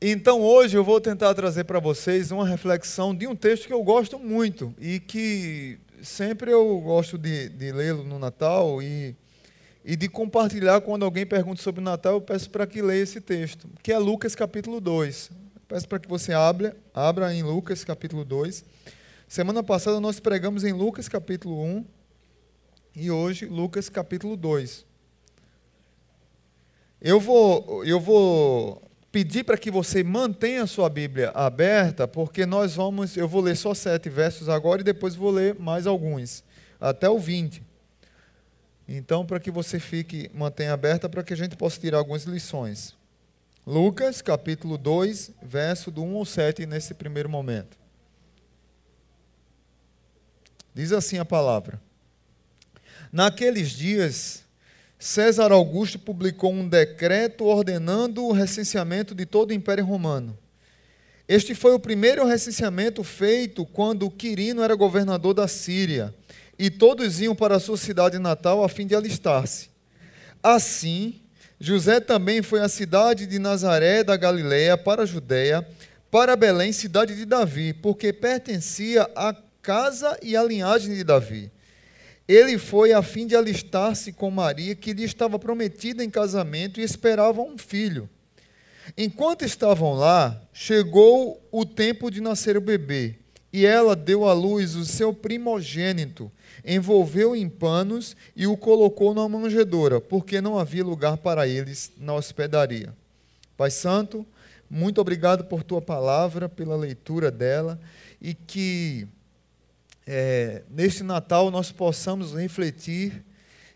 Então hoje eu vou tentar trazer para vocês uma reflexão de um texto que eu gosto muito e que sempre eu gosto de, de lê-lo no Natal e, e de compartilhar quando alguém pergunta sobre o Natal, eu peço para que leia esse texto, que é Lucas capítulo 2. Peço para que você abra, abra em Lucas capítulo 2. Semana passada nós pregamos em Lucas capítulo 1 e hoje Lucas capítulo 2. Eu vou, eu vou pedir para que você mantenha a sua Bíblia aberta, porque nós vamos, eu vou ler só sete versos agora e depois vou ler mais alguns, até o 20. Então, para que você fique, mantenha aberta, para que a gente possa tirar algumas lições. Lucas, capítulo 2, verso do 1 ao 7, nesse primeiro momento. Diz assim a palavra: Naqueles dias, César Augusto publicou um decreto ordenando o recenseamento de todo o Império Romano. Este foi o primeiro recenseamento feito quando Quirino era governador da Síria, e todos iam para a sua cidade natal a fim de alistar-se. Assim, José também foi à cidade de Nazaré da Galiléia para a Judéia, para Belém, cidade de Davi, porque pertencia à casa e à linhagem de Davi ele foi a fim de alistar-se com Maria, que lhe estava prometida em casamento e esperava um filho. Enquanto estavam lá, chegou o tempo de nascer o bebê, e ela deu à luz o seu primogênito, envolveu em panos e o colocou numa manjedoura, porque não havia lugar para eles na hospedaria. Pai Santo, muito obrigado por tua palavra, pela leitura dela, e que é, neste Natal nós possamos refletir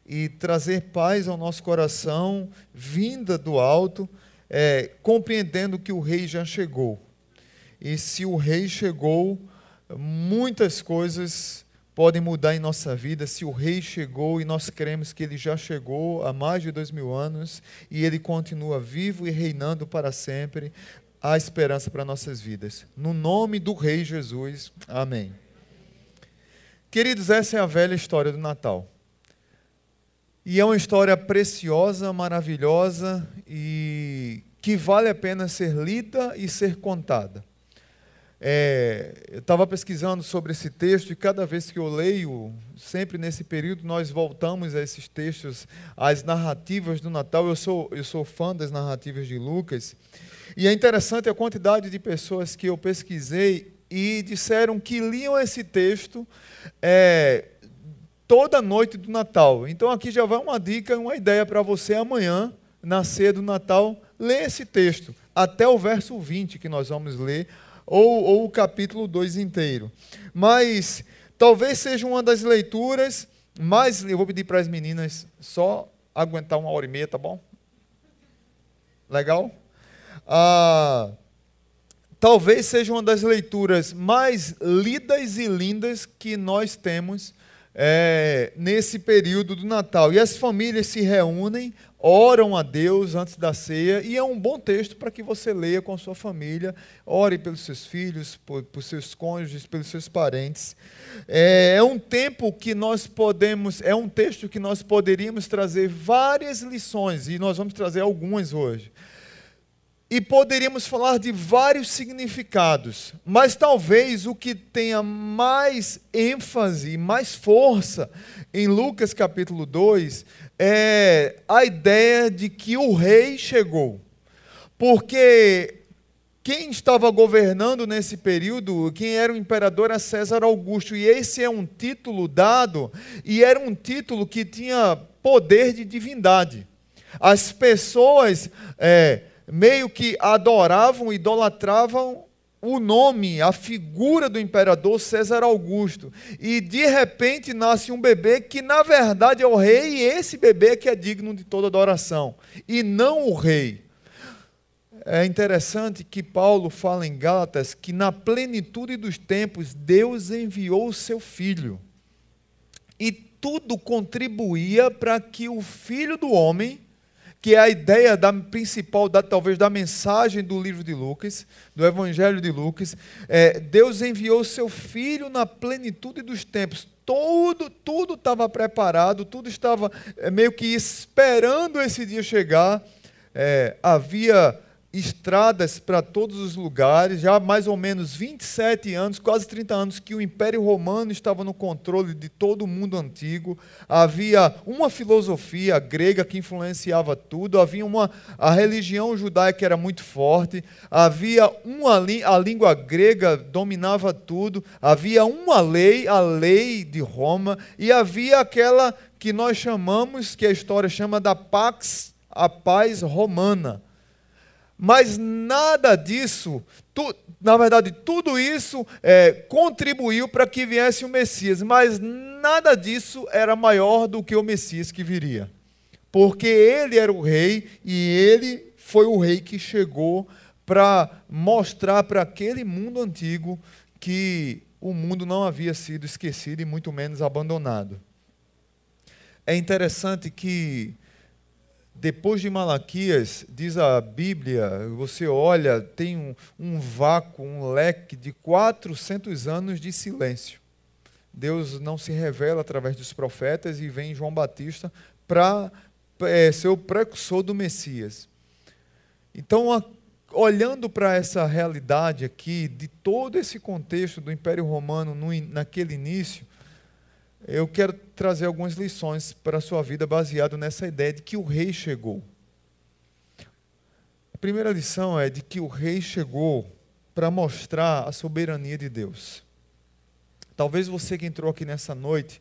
e trazer paz ao nosso coração, vinda do alto, é, compreendendo que o rei já chegou. E se o rei chegou, muitas coisas podem mudar em nossa vida. Se o rei chegou e nós cremos que ele já chegou há mais de dois mil anos e ele continua vivo e reinando para sempre, há esperança para nossas vidas. No nome do rei Jesus, amém. Queridos, essa é a velha história do Natal. E é uma história preciosa, maravilhosa e que vale a pena ser lida e ser contada. É, eu estava pesquisando sobre esse texto e cada vez que eu leio, sempre nesse período, nós voltamos a esses textos, às narrativas do Natal. Eu sou, eu sou fã das narrativas de Lucas. E é interessante a quantidade de pessoas que eu pesquisei e disseram que liam esse texto é, toda noite do Natal. Então aqui já vai uma dica, uma ideia para você amanhã, na ceia do Natal, ler esse texto, até o verso 20 que nós vamos ler, ou, ou o capítulo 2 inteiro. Mas talvez seja uma das leituras mais. Eu vou pedir para as meninas só aguentar uma hora e meia, tá bom? Legal? Ah, talvez seja uma das leituras mais lidas e lindas que nós temos é, nesse período do Natal. E as famílias se reúnem, oram a Deus antes da ceia, e é um bom texto para que você leia com a sua família, ore pelos seus filhos, por, por seus cônjuges, pelos seus parentes. É, é um tempo que nós podemos, é um texto que nós poderíamos trazer várias lições, e nós vamos trazer algumas hoje e poderíamos falar de vários significados, mas talvez o que tenha mais ênfase, mais força em Lucas capítulo 2 é a ideia de que o rei chegou. Porque quem estava governando nesse período, quem era o imperador era César Augusto, e esse é um título dado, e era um título que tinha poder de divindade. As pessoas. É, meio que adoravam, idolatravam o nome, a figura do imperador César Augusto. E de repente nasce um bebê que na verdade é o rei, e esse bebê que é digno de toda adoração, e não o rei. É interessante que Paulo fala em Gálatas que na plenitude dos tempos Deus enviou o seu filho. E tudo contribuía para que o filho do homem que é a ideia da, principal, da, talvez, da mensagem do livro de Lucas, do Evangelho de Lucas. É, Deus enviou seu Filho na plenitude dos tempos. Tudo, tudo estava preparado, tudo estava é, meio que esperando esse dia chegar. É, havia estradas para todos os lugares, já há mais ou menos 27 anos, quase 30 anos, que o Império Romano estava no controle de todo o mundo antigo. Havia uma filosofia grega que influenciava tudo, havia uma a religião judaica era muito forte, havia uma a língua grega dominava tudo, havia uma lei, a lei de Roma, e havia aquela que nós chamamos, que a história chama da Pax, a paz romana mas nada disso, tu, na verdade, tudo isso é, contribuiu para que viesse o Messias, mas nada disso era maior do que o Messias que viria. Porque ele era o rei e ele foi o rei que chegou para mostrar para aquele mundo antigo que o mundo não havia sido esquecido e muito menos abandonado. É interessante que depois de Malaquias, diz a Bíblia, você olha, tem um, um vácuo, um leque de 400 anos de silêncio. Deus não se revela através dos profetas e vem João Batista para é, ser o precursor do Messias. Então, a, olhando para essa realidade aqui, de todo esse contexto do Império Romano no, naquele início, eu quero trazer algumas lições para a sua vida baseado nessa ideia de que o rei chegou. A primeira lição é de que o rei chegou para mostrar a soberania de Deus. Talvez você que entrou aqui nessa noite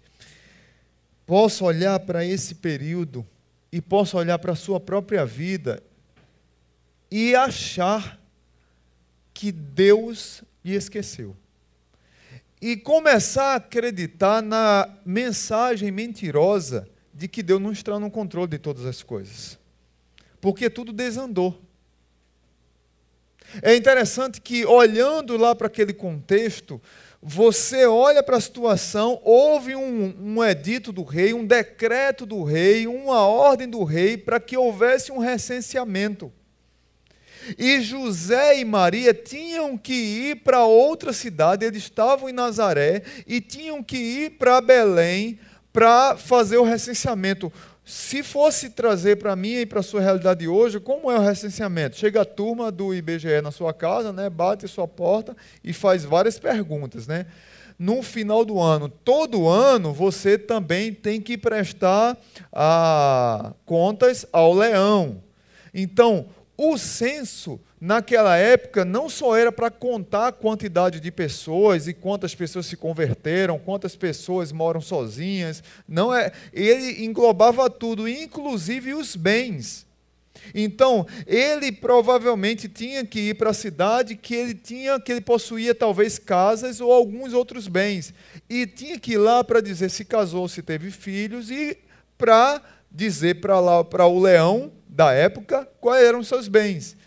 possa olhar para esse período e possa olhar para a sua própria vida e achar que Deus lhe esqueceu e começar a acreditar na mensagem mentirosa de que Deus não está no controle de todas as coisas. Porque tudo desandou. É interessante que, olhando lá para aquele contexto, você olha para a situação, houve um, um edito do rei, um decreto do rei, uma ordem do rei para que houvesse um recenseamento. E José e Maria tinham que ir para outra cidade, eles estavam em Nazaré e tinham que ir para Belém para fazer o recenseamento. Se fosse trazer para mim e para a sua realidade hoje, como é o recenseamento? Chega a turma do IBGE na sua casa, né, bate sua porta e faz várias perguntas. Né? No final do ano, todo ano, você também tem que prestar ah, contas ao leão. Então, o censo, naquela época, não só era para contar a quantidade de pessoas e quantas pessoas se converteram, quantas pessoas moram sozinhas, não é, ele englobava tudo, inclusive os bens. Então, ele provavelmente tinha que ir para a cidade que ele tinha, que ele possuía talvez casas ou alguns outros bens, e tinha que ir lá para dizer se casou, se teve filhos e para dizer para lá para o leão da época quais eram seus bens.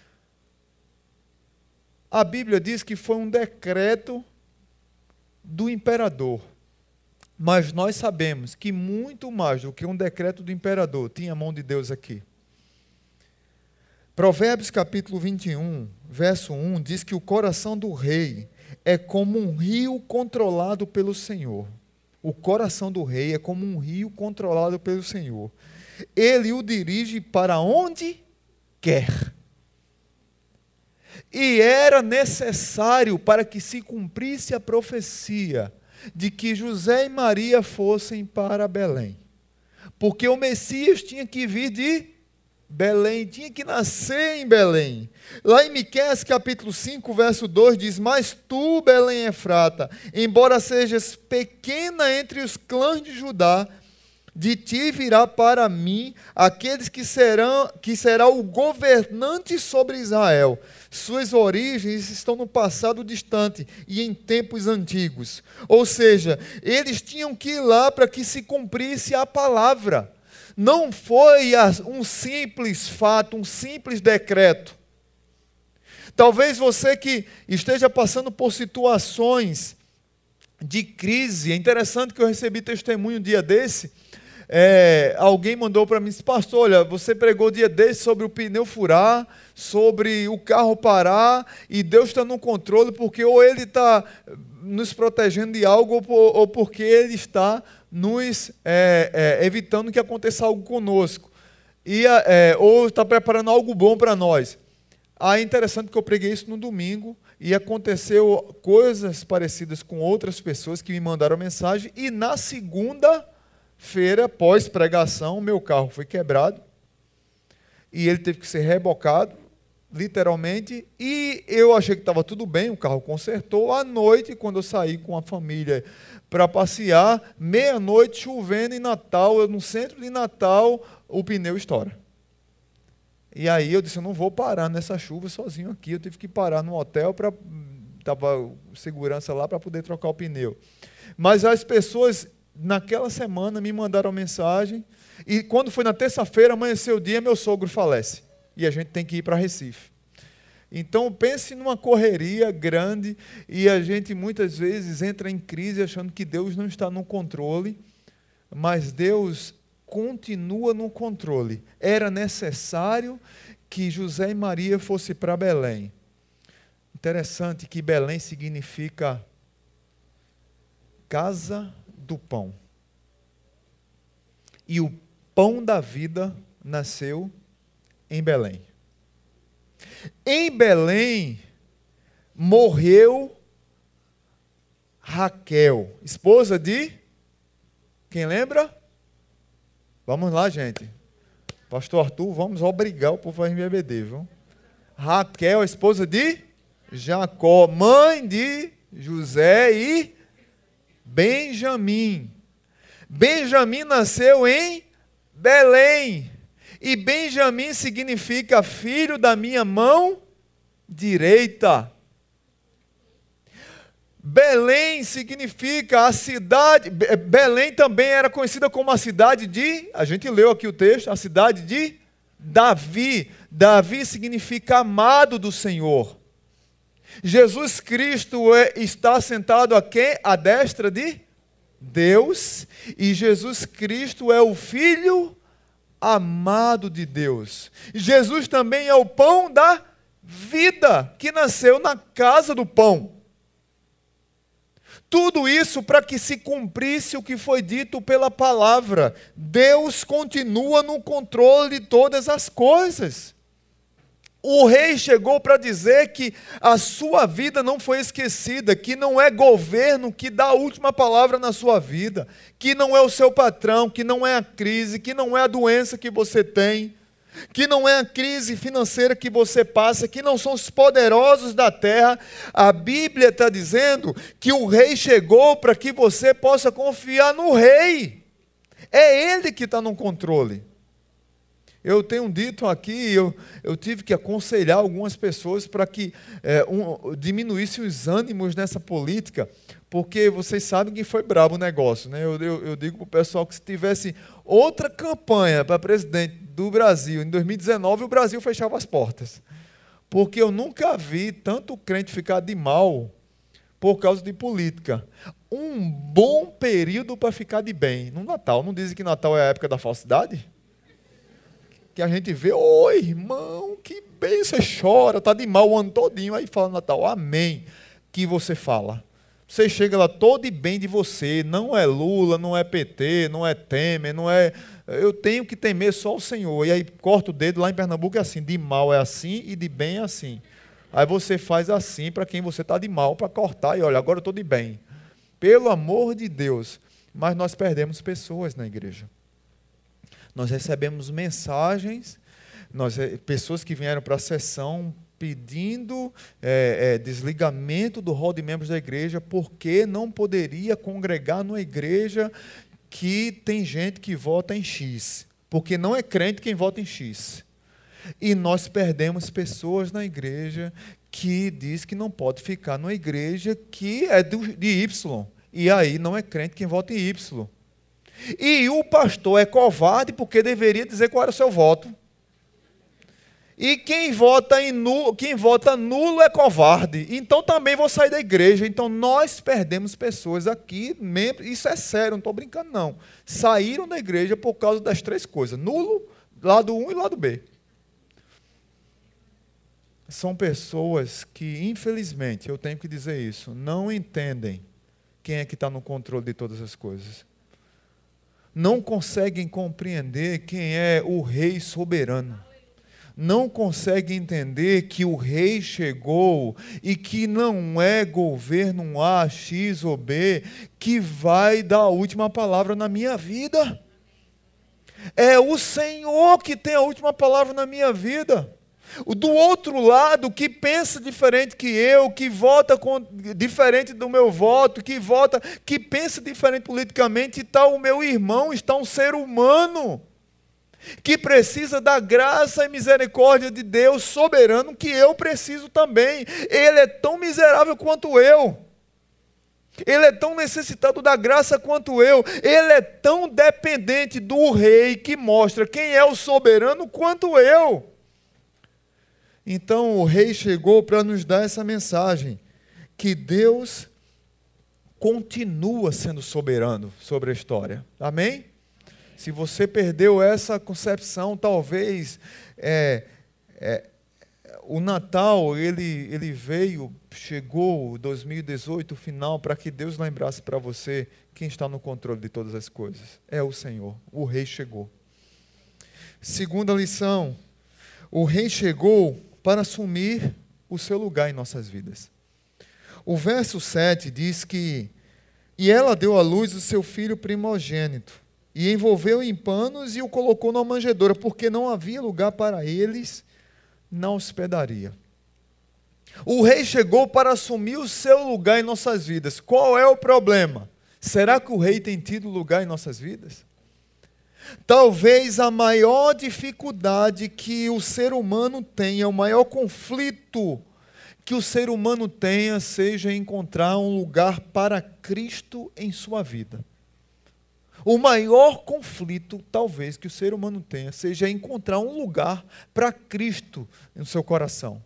A Bíblia diz que foi um decreto do imperador. Mas nós sabemos que muito mais do que um decreto do imperador tinha a mão de Deus aqui. Provérbios capítulo 21, verso 1 diz que o coração do rei é como um rio controlado pelo Senhor. O coração do rei é como um rio controlado pelo Senhor ele o dirige para onde quer. E era necessário para que se cumprisse a profecia de que José e Maria fossem para Belém. Porque o Messias tinha que vir de Belém, tinha que nascer em Belém. Lá em Miqueias capítulo 5, verso 2 diz: "Mas tu, Belém Efrata, embora sejas pequena entre os clãs de Judá, de ti virá para mim aqueles que serão que será o governante sobre Israel. Suas origens estão no passado distante e em tempos antigos. Ou seja, eles tinham que ir lá para que se cumprisse a palavra. Não foi um simples fato, um simples decreto. Talvez você que esteja passando por situações de crise, é interessante que eu recebi testemunho um dia desse é, alguém mandou para mim, pastor, olha, você pregou dia desse sobre o pneu furar, sobre o carro parar, e Deus está no controle, porque ou Ele está nos protegendo de algo, ou, porque Ele está nos é, é, evitando que aconteça algo conosco, e, é, ou está preparando algo bom para nós. Aí é interessante que eu preguei isso no domingo e aconteceu coisas parecidas com outras pessoas que me mandaram mensagem e na segunda-feira, pós pregação, meu carro foi quebrado e ele teve que ser rebocado, literalmente, e eu achei que estava tudo bem, o carro consertou. À noite, quando eu saí com a família para passear, meia-noite, chovendo em Natal, eu no centro de Natal, o pneu estoura. E aí eu disse, eu não vou parar nessa chuva sozinho aqui, eu tive que parar no hotel para tava segurança lá para poder trocar o pneu. Mas as pessoas naquela semana me mandaram mensagem e quando foi na terça-feira, amanheceu o dia, meu sogro falece. E a gente tem que ir para Recife. Então pense numa correria grande e a gente muitas vezes entra em crise achando que Deus não está no controle, mas Deus continua no controle. Era necessário que José e Maria fossem para Belém. Interessante que Belém significa casa do pão. E o pão da vida nasceu em Belém. Em Belém morreu Raquel, esposa de quem lembra? Vamos lá, gente. Pastor Arthur, vamos obrigar o povo a RBD, viu? Raquel, esposa de Jacó, mãe de José e Benjamim. Benjamim nasceu em Belém. E Benjamim significa filho da minha mão direita. Belém significa a cidade. Belém também era conhecida como a cidade de. A gente leu aqui o texto, a cidade de Davi. Davi significa amado do Senhor. Jesus Cristo é, está sentado a quem? À destra de Deus. E Jesus Cristo é o Filho amado de Deus. Jesus também é o pão da vida, que nasceu na casa do pão. Tudo isso para que se cumprisse o que foi dito pela palavra. Deus continua no controle de todas as coisas. O rei chegou para dizer que a sua vida não foi esquecida, que não é governo que dá a última palavra na sua vida, que não é o seu patrão, que não é a crise, que não é a doença que você tem que não é a crise financeira que você passa, que não são os poderosos da terra. A Bíblia está dizendo que o rei chegou para que você possa confiar no rei. É ele que está no controle. Eu tenho dito aqui, eu, eu tive que aconselhar algumas pessoas para que é, um, diminuísse os ânimos nessa política, porque vocês sabem que foi brabo o negócio. Né? Eu, eu, eu digo para o pessoal que se tivesse outra campanha para presidente do Brasil em 2019, o Brasil fechava as portas. Porque eu nunca vi tanto crente ficar de mal por causa de política. Um bom período para ficar de bem. No Natal, não dizem que Natal é a época da falsidade? Que a gente vê, oi irmão, que bem, você chora, está de mal o ano todinho, aí fala Natal, amém, que você fala. Você chega lá todo e bem de você, não é Lula, não é PT, não é Temer, não é. Eu tenho que temer só o Senhor. E aí corta o dedo lá em Pernambuco é assim: de mal é assim e de bem é assim. Aí você faz assim para quem você está de mal, para cortar e olha, agora eu estou de bem. Pelo amor de Deus. Mas nós perdemos pessoas na igreja. Nós recebemos mensagens, nós, eh, pessoas que vieram para a sessão pedindo é, é, desligamento do rol de membros da igreja, porque não poderia congregar numa igreja que tem gente que vota em X. Porque não é crente quem vota em X. E nós perdemos pessoas na igreja que diz que não pode ficar numa igreja que é de Y. E aí não é crente quem vota em Y. E o pastor é covarde porque deveria dizer qual era o seu voto. E quem vota, nulo, quem vota nulo é covarde. Então também vou sair da igreja. Então nós perdemos pessoas aqui, membros, isso é sério, não estou brincando não. Saíram da igreja por causa das três coisas: nulo, lado 1 um e lado B. São pessoas que, infelizmente, eu tenho que dizer isso, não entendem quem é que está no controle de todas as coisas não conseguem compreender quem é o Rei soberano. não consegue entender que o rei chegou e que não é governo A, X ou B que vai dar a última palavra na minha vida. É o Senhor que tem a última palavra na minha vida. O do outro lado, que pensa diferente que eu, que vota com, diferente do meu voto, que vota, que pensa diferente politicamente, está o meu irmão, está um ser humano que precisa da graça e misericórdia de Deus soberano que eu preciso também. Ele é tão miserável quanto eu. Ele é tão necessitado da graça quanto eu. Ele é tão dependente do rei que mostra quem é o soberano quanto eu. Então o rei chegou para nos dar essa mensagem: que Deus continua sendo soberano sobre a história. Amém? Se você perdeu essa concepção, talvez é, é, o Natal ele, ele veio, chegou 2018, o final, para que Deus lembrasse para você quem está no controle de todas as coisas. É o Senhor. O Rei chegou. Segunda lição: o Rei chegou para assumir o seu lugar em nossas vidas. O verso 7 diz que: E ela deu à luz o seu filho primogênito e envolveu em panos e o colocou na manjedoura, porque não havia lugar para eles na hospedaria. O rei chegou para assumir o seu lugar em nossas vidas. Qual é o problema? Será que o rei tem tido lugar em nossas vidas? Talvez a maior dificuldade que o ser humano tenha, o maior conflito que o ser humano tenha, seja encontrar um lugar para Cristo em sua vida. O maior conflito, talvez, que o ser humano tenha, seja encontrar um lugar para Cristo no seu coração.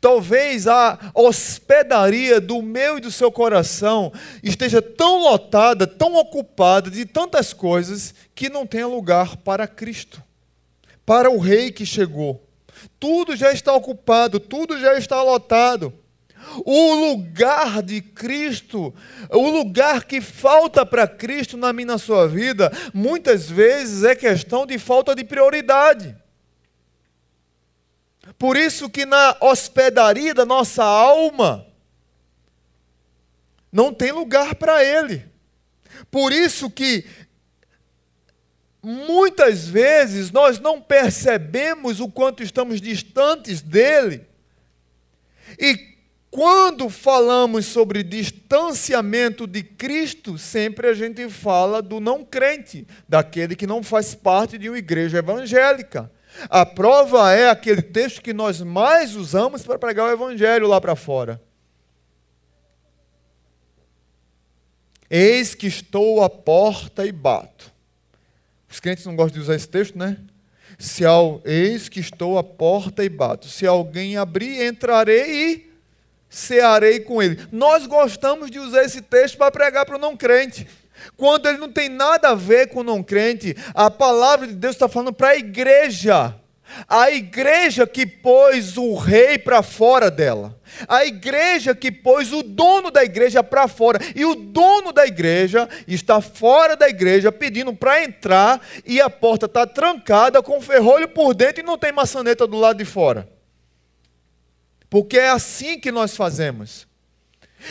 Talvez a hospedaria do meu e do seu coração esteja tão lotada, tão ocupada de tantas coisas, que não tenha lugar para Cristo, para o Rei que chegou. Tudo já está ocupado, tudo já está lotado. O lugar de Cristo, o lugar que falta para Cristo na minha na sua vida, muitas vezes é questão de falta de prioridade. Por isso que na hospedaria da nossa alma não tem lugar para ele. Por isso que muitas vezes nós não percebemos o quanto estamos distantes dele. E quando falamos sobre distanciamento de Cristo, sempre a gente fala do não crente, daquele que não faz parte de uma igreja evangélica. A prova é aquele texto que nós mais usamos para pregar o evangelho lá para fora. Eis que estou à porta e bato. Os crentes não gostam de usar esse texto, né? Se ao, eis que estou à porta e bato. Se alguém abrir, entrarei e cearei com ele. Nós gostamos de usar esse texto para pregar para o não crente. Quando ele não tem nada a ver com o não crente, a palavra de Deus está falando para a igreja. A igreja que pôs o rei para fora dela. A igreja que pôs o dono da igreja para fora. E o dono da igreja está fora da igreja pedindo para entrar e a porta está trancada com ferrolho por dentro e não tem maçaneta do lado de fora. Porque é assim que nós fazemos.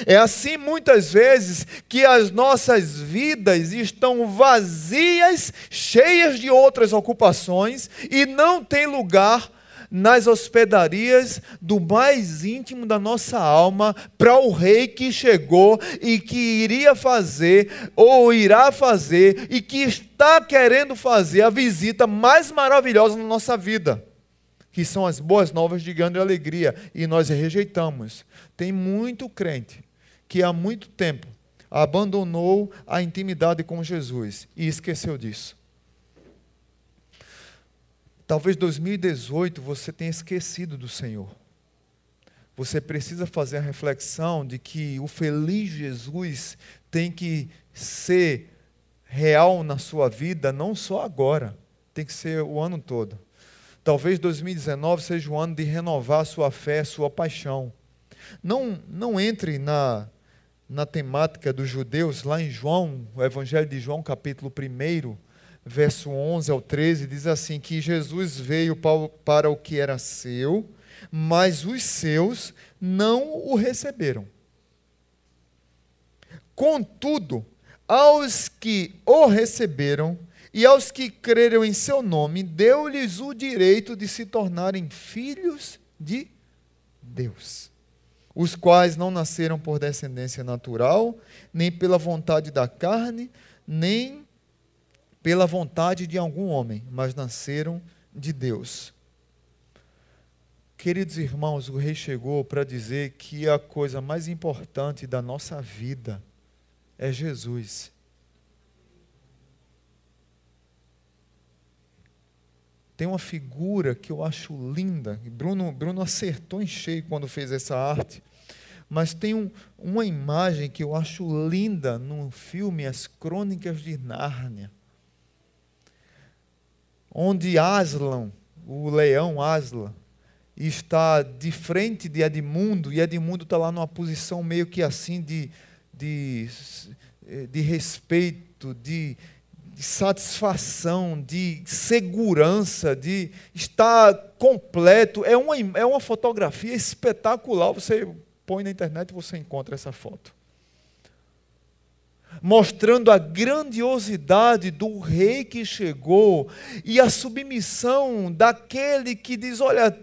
É assim muitas vezes que as nossas vidas estão vazias, cheias de outras ocupações e não tem lugar nas hospedarias do mais íntimo da nossa alma para o rei que chegou e que iria fazer ou irá fazer e que está querendo fazer a visita mais maravilhosa na nossa vida que são as boas novas de grande alegria, e nós rejeitamos. Tem muito crente que há muito tempo abandonou a intimidade com Jesus e esqueceu disso. Talvez 2018 você tenha esquecido do Senhor. Você precisa fazer a reflexão de que o feliz Jesus tem que ser real na sua vida, não só agora, tem que ser o ano todo. Talvez 2019 seja o ano de renovar sua fé, sua paixão. Não, não entre na, na temática dos judeus, lá em João, o Evangelho de João, capítulo 1, verso 11 ao 13, diz assim: que Jesus veio para o que era seu, mas os seus não o receberam. Contudo, aos que o receberam e aos que creram em seu nome, deu-lhes o direito de se tornarem filhos de Deus, os quais não nasceram por descendência natural, nem pela vontade da carne, nem pela vontade de algum homem, mas nasceram de Deus. Queridos irmãos, o rei chegou para dizer que a coisa mais importante da nossa vida é Jesus. Tem uma figura que eu acho linda. Bruno, Bruno acertou em cheio quando fez essa arte. Mas tem um, uma imagem que eu acho linda no filme As Crônicas de Nárnia onde Aslan, o leão Aslan, está de frente de Edmundo, e Edmundo está lá numa posição meio que assim de, de, de respeito, de, de satisfação, de segurança, de estar completo. É uma, é uma fotografia espetacular. Você põe na internet e você encontra essa foto mostrando a grandiosidade do rei que chegou e a submissão daquele que diz: Olha,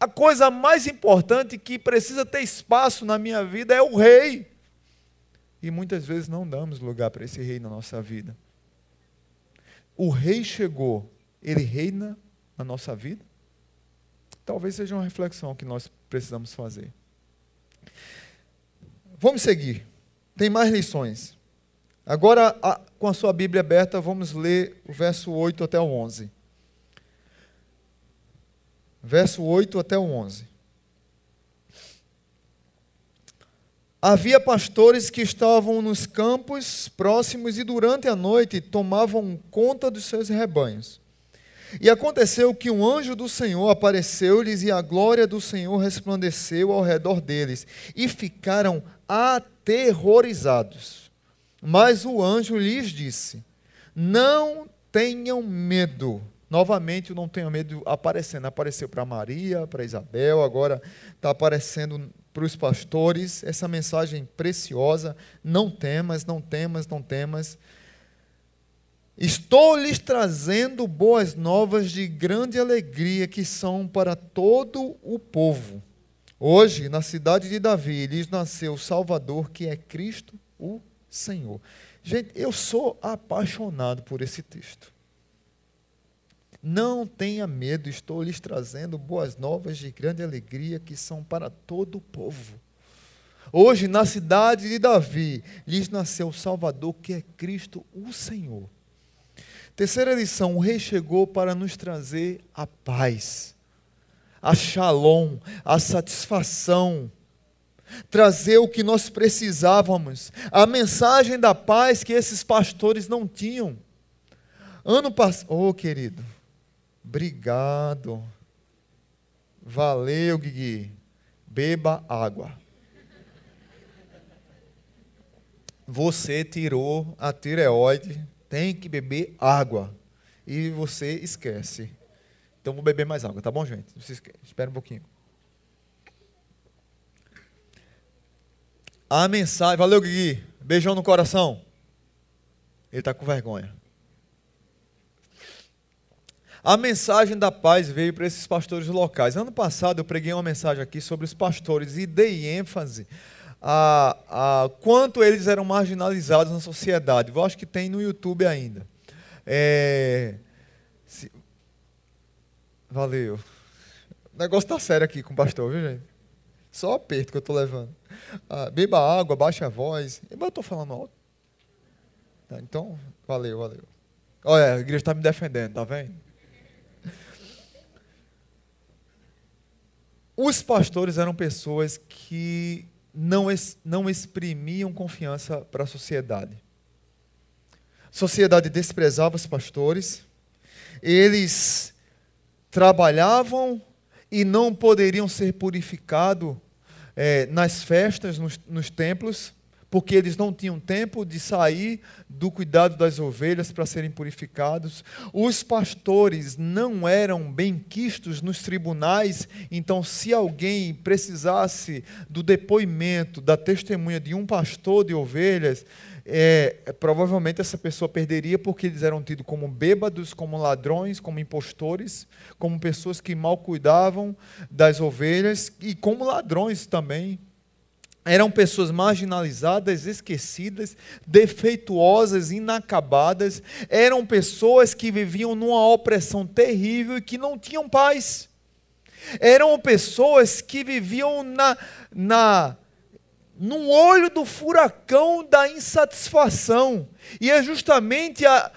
a coisa mais importante que precisa ter espaço na minha vida é o rei. E muitas vezes não damos lugar para esse rei na nossa vida. O rei chegou, ele reina na nossa vida? Talvez seja uma reflexão que nós precisamos fazer. Vamos seguir. Tem mais lições. Agora, com a sua Bíblia aberta, vamos ler o verso 8 até o 11. Verso 8 até o 11. Havia pastores que estavam nos campos próximos e durante a noite tomavam conta dos seus rebanhos. E aconteceu que um anjo do Senhor apareceu-lhes e a glória do Senhor resplandeceu ao redor deles, e ficaram aterrorizados. Mas o anjo lhes disse: Não tenham medo. Novamente, o não tenham medo aparecendo. Apareceu para Maria, para Isabel, agora está aparecendo para os pastores essa mensagem preciosa: não temas, não temas, não temas. Estou lhes trazendo boas novas de grande alegria que são para todo o povo. Hoje, na cidade de Davi, lhes nasceu o Salvador, que é Cristo, o Senhor. Gente, eu sou apaixonado por esse texto. Não tenha medo, estou lhes trazendo boas novas de grande alegria que são para todo o povo. Hoje, na cidade de Davi, lhes nasceu o Salvador, que é Cristo, o Senhor. Terceira lição: o rei chegou para nos trazer a paz, a shalom, a satisfação, trazer o que nós precisávamos, a mensagem da paz que esses pastores não tinham. Ano passado, oh querido, obrigado, valeu, Guigui, beba água. Você tirou a tireoide tem que beber água. E você esquece. Então vou beber mais água, tá bom, gente? Espera um pouquinho. A mensagem. Valeu, Gui. Beijão no coração. Ele está com vergonha. A mensagem da paz veio para esses pastores locais. Ano passado eu preguei uma mensagem aqui sobre os pastores e dei ênfase a, a quanto eles eram marginalizados na sociedade. Eu acho que tem no YouTube ainda. É, se, valeu. O negócio está sério aqui com o pastor, viu, gente? Só aperto que eu estou levando. Ah, beba água, baixe a voz. Eu estou falando alto. Tá, então, valeu, valeu. Olha, a igreja está me defendendo, tá vendo? Os pastores eram pessoas que não, não exprimiam confiança para a sociedade. A sociedade desprezava os pastores, eles trabalhavam e não poderiam ser purificados é, nas festas, nos, nos templos, porque eles não tinham tempo de sair do cuidado das ovelhas para serem purificados. Os pastores não eram bem quistos nos tribunais, então, se alguém precisasse do depoimento, da testemunha de um pastor de ovelhas, é, provavelmente essa pessoa perderia porque eles eram tidos como bêbados, como ladrões, como impostores, como pessoas que mal cuidavam das ovelhas e como ladrões também. Eram pessoas marginalizadas, esquecidas, defeituosas, inacabadas. Eram pessoas que viviam numa opressão terrível e que não tinham paz. Eram pessoas que viviam na, na no olho do furacão da insatisfação. E é justamente a,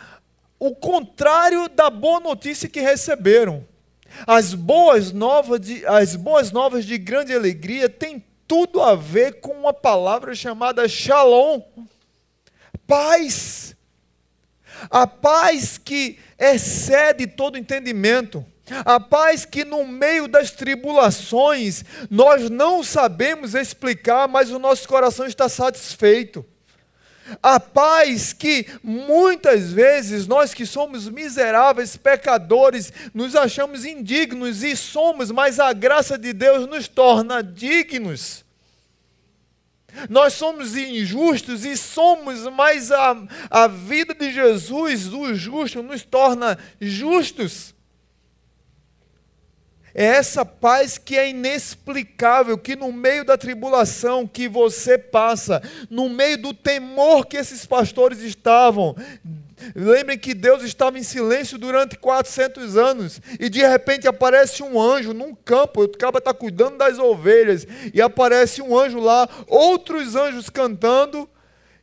o contrário da boa notícia que receberam. As boas novas de, as boas novas de grande alegria têm tudo a ver com uma palavra chamada shalom. Paz. A paz que excede todo entendimento. A paz que no meio das tribulações nós não sabemos explicar, mas o nosso coração está satisfeito. A paz que muitas vezes nós que somos miseráveis pecadores nos achamos indignos e somos, mas a graça de Deus nos torna dignos. Nós somos injustos e somos, mas a, a vida de Jesus, o justo, nos torna justos. É essa paz que é inexplicável, que no meio da tribulação que você passa, no meio do temor que esses pastores estavam, Lembrem que Deus estava em silêncio durante 400 anos e de repente aparece um anjo num campo, o cara está cuidando das ovelhas e aparece um anjo lá, outros anjos cantando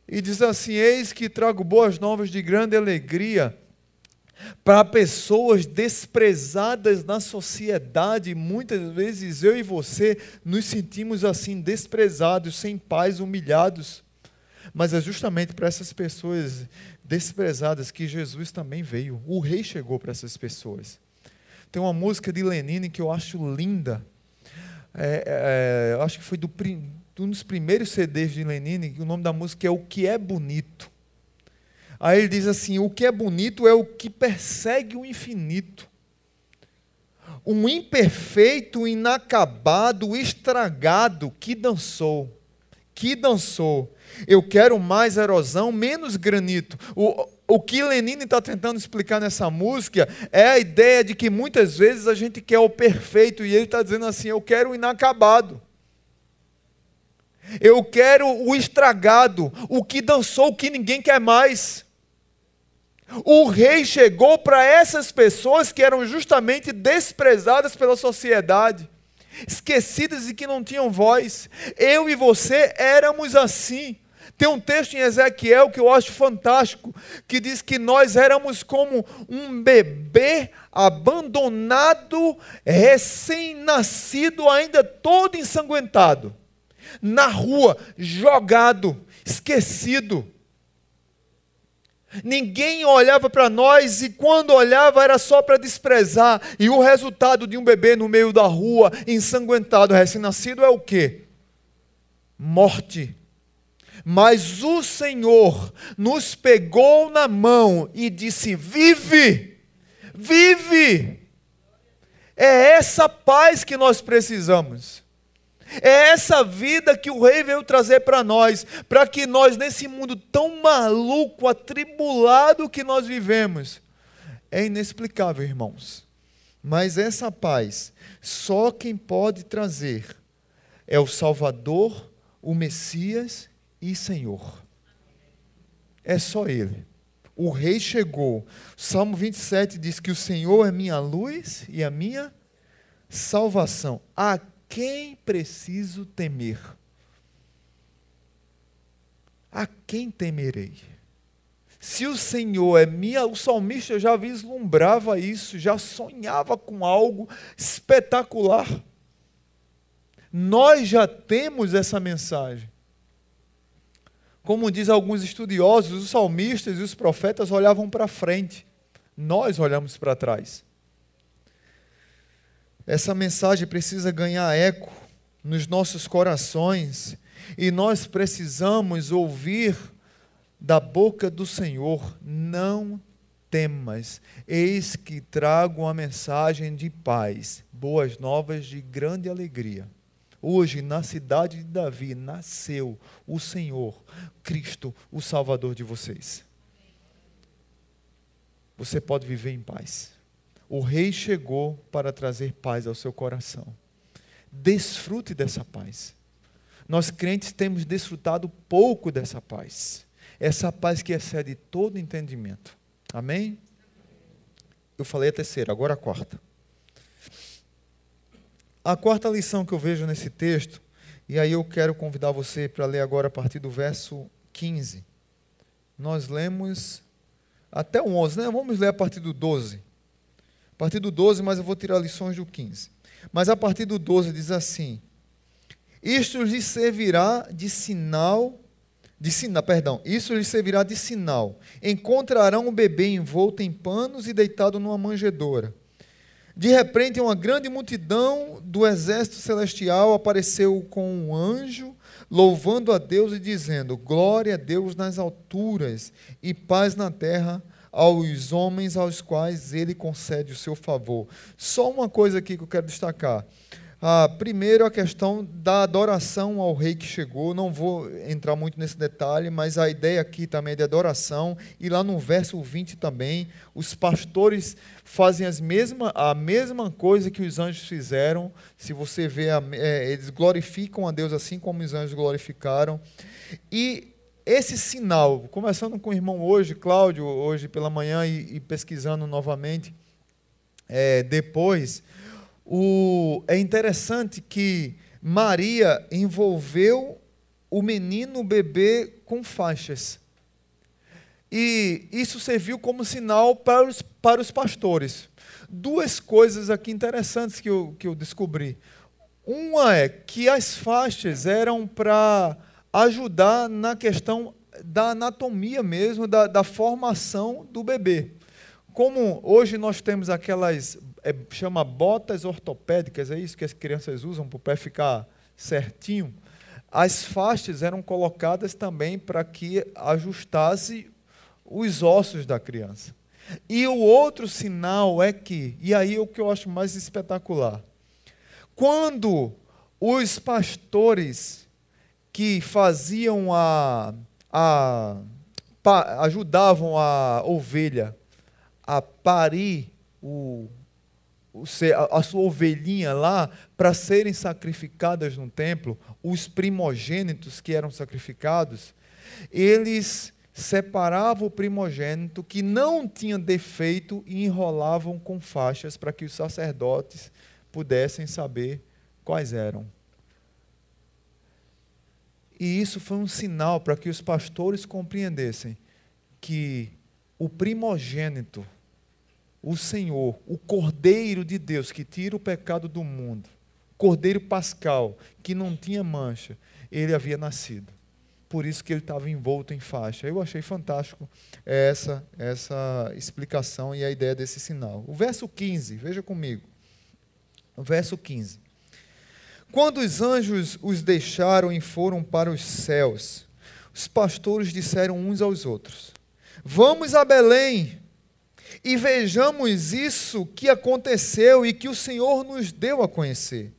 e diz assim: Eis que trago boas novas de grande alegria para pessoas desprezadas na sociedade. Muitas vezes eu e você nos sentimos assim, desprezados, sem paz, humilhados. Mas é justamente para essas pessoas desprezadas que Jesus também veio. O rei chegou para essas pessoas. Tem uma música de Lenine que eu acho linda. É, é, acho que foi do, um dos primeiros CDs de Lenine. O nome da música é O Que É Bonito. Aí ele diz assim: o que é bonito é o que persegue o infinito. Um imperfeito, inacabado, estragado que dançou, que dançou. Eu quero mais erosão, menos granito. O, o que Lenine está tentando explicar nessa música é a ideia de que muitas vezes a gente quer o perfeito e ele está dizendo assim: eu quero o inacabado. Eu quero o estragado, o que dançou, o que ninguém quer mais. O rei chegou para essas pessoas que eram justamente desprezadas pela sociedade, esquecidas e que não tinham voz. Eu e você éramos assim. Tem um texto em Ezequiel que eu acho fantástico, que diz que nós éramos como um bebê abandonado, recém-nascido, ainda todo ensanguentado, na rua, jogado, esquecido. Ninguém olhava para nós e quando olhava era só para desprezar. E o resultado de um bebê no meio da rua, ensanguentado, recém-nascido, é o quê? Morte. Mas o Senhor nos pegou na mão e disse: Vive, vive. É essa paz que nós precisamos. É essa vida que o rei veio trazer para nós, para que nós, nesse mundo tão maluco, atribulado que nós vivemos, é inexplicável, irmãos. Mas essa paz, só quem pode trazer é o Salvador, o Messias e Senhor. É só Ele. O rei chegou. Salmo 27 diz que o Senhor é minha luz e a minha salvação. A quem preciso temer? A quem temerei? Se o Senhor é minha, o salmista já vislumbrava isso, já sonhava com algo espetacular. Nós já temos essa mensagem. Como diz alguns estudiosos, os salmistas e os profetas olhavam para frente, nós olhamos para trás. Essa mensagem precisa ganhar eco nos nossos corações e nós precisamos ouvir da boca do Senhor: não temas, eis que trago uma mensagem de paz, boas novas de grande alegria. Hoje, na cidade de Davi, nasceu o Senhor, Cristo, o Salvador de vocês. Você pode viver em paz. O Rei chegou para trazer paz ao seu coração. Desfrute dessa paz. Nós crentes temos desfrutado pouco dessa paz. Essa paz que excede todo entendimento. Amém? Eu falei a terceira, agora a quarta. A quarta lição que eu vejo nesse texto, e aí eu quero convidar você para ler agora a partir do verso 15. Nós lemos até o 11, né? Vamos ler a partir do 12. A partir do 12, mas eu vou tirar lições do 15. Mas a partir do 12 diz assim: Isto lhes servirá de sinal de sinal, perdão, isso lhes servirá de sinal. Encontrarão o bebê envolto em panos e deitado numa manjedoura. De repente, uma grande multidão do exército celestial apareceu com um anjo, louvando a Deus e dizendo: Glória a Deus nas alturas e paz na terra aos homens aos quais ele concede o seu favor. Só uma coisa aqui que eu quero destacar. Ah, primeiro, a questão da adoração ao rei que chegou. Não vou entrar muito nesse detalhe, mas a ideia aqui também é de adoração. E lá no verso 20 também, os pastores fazem as mesma, a mesma coisa que os anjos fizeram. Se você vê, é, eles glorificam a Deus assim como os anjos glorificaram. E esse sinal, começando com o irmão hoje, Cláudio, hoje pela manhã, e, e pesquisando novamente é, depois o, é interessante que Maria envolveu o menino, o bebê, com faixas. E isso serviu como sinal para os, para os pastores. Duas coisas aqui interessantes que eu, que eu descobri. Uma é que as faixas eram para ajudar na questão da anatomia mesmo, da, da formação do bebê. Como hoje nós temos aquelas é, chama botas ortopédicas, é isso que as crianças usam para o pé ficar certinho. As faixas eram colocadas também para que ajustasse os ossos da criança. E o outro sinal é que, e aí é o que eu acho mais espetacular, quando os pastores que faziam a, a pa, ajudavam a ovelha a parir o, a sua ovelhinha lá para serem sacrificadas no templo, os primogênitos que eram sacrificados, eles separavam o primogênito que não tinha defeito e enrolavam com faixas para que os sacerdotes pudessem saber quais eram. E isso foi um sinal para que os pastores compreendessem que o primogênito o Senhor, o Cordeiro de Deus que tira o pecado do mundo, Cordeiro Pascal, que não tinha mancha, ele havia nascido. Por isso que ele estava envolto em faixa. Eu achei fantástico essa, essa explicação e a ideia desse sinal. O verso 15, veja comigo. O verso 15. Quando os anjos os deixaram e foram para os céus, os pastores disseram uns aos outros: Vamos a Belém e vejamos isso que aconteceu e que o Senhor nos deu a conhecer.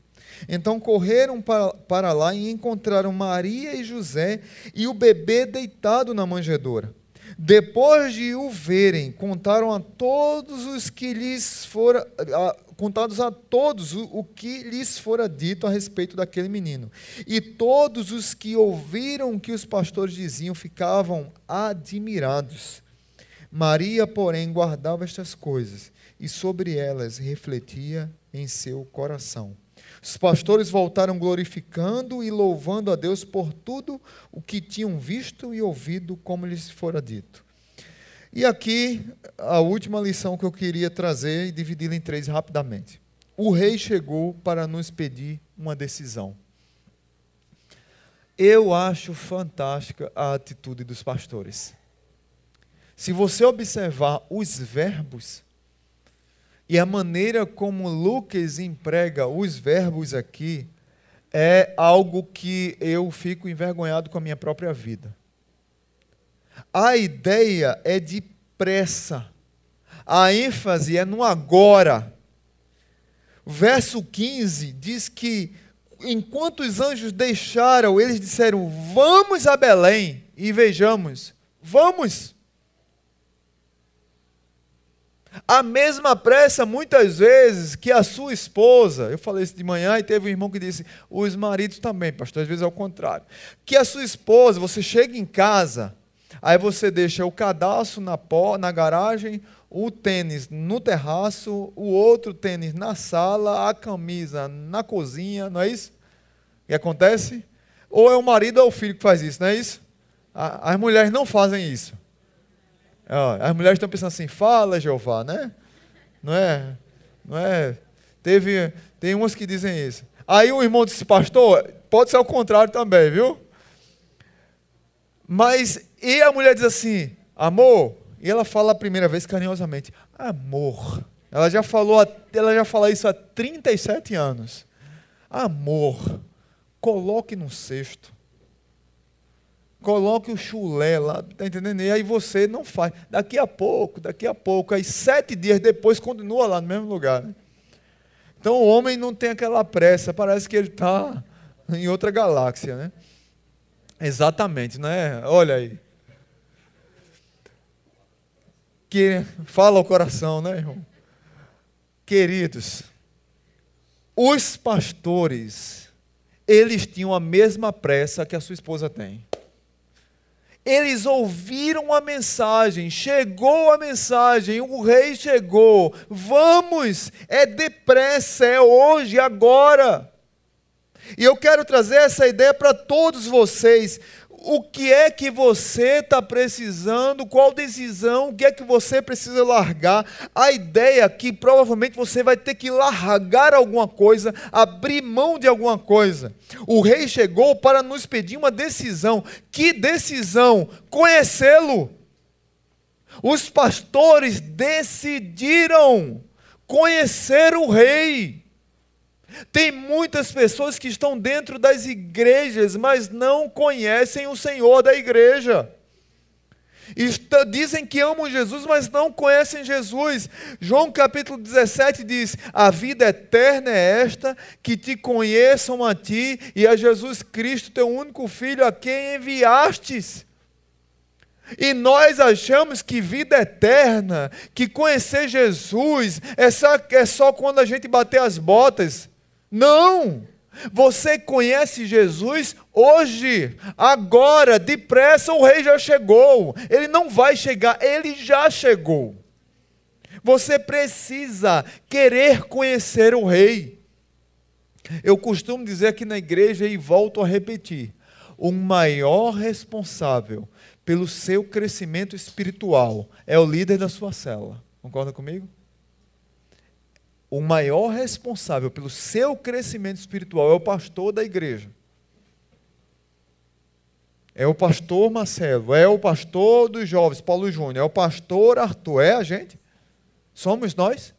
Então correram para, para lá e encontraram Maria e José e o bebê deitado na manjedoura. Depois de o verem, contaram a todos os que lhes fora, a, contados a todos o, o que lhes fora dito a respeito daquele menino. E todos os que ouviram o que os pastores diziam ficavam admirados. Maria, porém, guardava estas coisas e sobre elas refletia em seu coração. Os pastores voltaram glorificando e louvando a Deus por tudo o que tinham visto e ouvido, como lhes fora dito. E aqui a última lição que eu queria trazer e dividi-la em três rapidamente. O rei chegou para nos pedir uma decisão. Eu acho fantástica a atitude dos pastores. Se você observar os verbos e a maneira como Lucas emprega os verbos aqui, é algo que eu fico envergonhado com a minha própria vida. A ideia é de pressa. A ênfase é no agora. Verso 15 diz que enquanto os anjos deixaram, eles disseram: Vamos a Belém e vejamos. Vamos. A mesma pressa, muitas vezes, que a sua esposa, eu falei isso de manhã e teve um irmão que disse, os maridos também, pastor, às vezes é o contrário. Que a sua esposa, você chega em casa, aí você deixa o cadastro na, na garagem, o tênis no terraço, o outro tênis na sala, a camisa na cozinha, não é isso? Que acontece? Ou é o marido ou o filho que faz isso, não é isso? As mulheres não fazem isso. As mulheres estão pensando assim, fala Jeová, né? Não é? Não é? Teve, tem umas que dizem isso. Aí o irmão disse, pastor, pode ser o contrário também, viu? Mas, e a mulher diz assim, amor, e ela fala a primeira vez carinhosamente, amor. Ela já falou, ela já fala isso há 37 anos. Amor, coloque no cesto. Coloque o chulé lá, tá entendendo? E aí você não faz. Daqui a pouco, daqui a pouco, aí sete dias depois continua lá no mesmo lugar. Né? Então o homem não tem aquela pressa, parece que ele está em outra galáxia, né? Exatamente, não é? Olha aí. Que fala o coração, né, irmão? Queridos, os pastores, eles tinham a mesma pressa que a sua esposa tem. Eles ouviram a mensagem, chegou a mensagem, o rei chegou. Vamos, é depressa, é hoje, agora. E eu quero trazer essa ideia para todos vocês o que é que você está precisando, qual decisão, o que é que você precisa largar. A ideia é que provavelmente você vai ter que largar alguma coisa, abrir mão de alguma coisa. O rei chegou para nos pedir uma decisão. Que decisão? Conhecê-lo. Os pastores decidiram conhecer o rei. Tem muitas pessoas que estão dentro das igrejas, mas não conhecem o Senhor da igreja. Está, dizem que amam Jesus, mas não conhecem Jesus. João capítulo 17 diz: A vida eterna é esta, que te conheçam a ti e a Jesus Cristo, teu único filho, a quem enviastes. E nós achamos que vida eterna, que conhecer Jesus, é só, é só quando a gente bater as botas. Não! Você conhece Jesus hoje, agora, depressa o rei já chegou. Ele não vai chegar, ele já chegou. Você precisa querer conhecer o rei. Eu costumo dizer aqui na igreja e volto a repetir: o maior responsável pelo seu crescimento espiritual é o líder da sua cela. Concorda comigo? O maior responsável pelo seu crescimento espiritual é o pastor da igreja. É o pastor Marcelo, é o pastor dos jovens, Paulo Júnior, é o pastor Arthur, é a gente? Somos nós?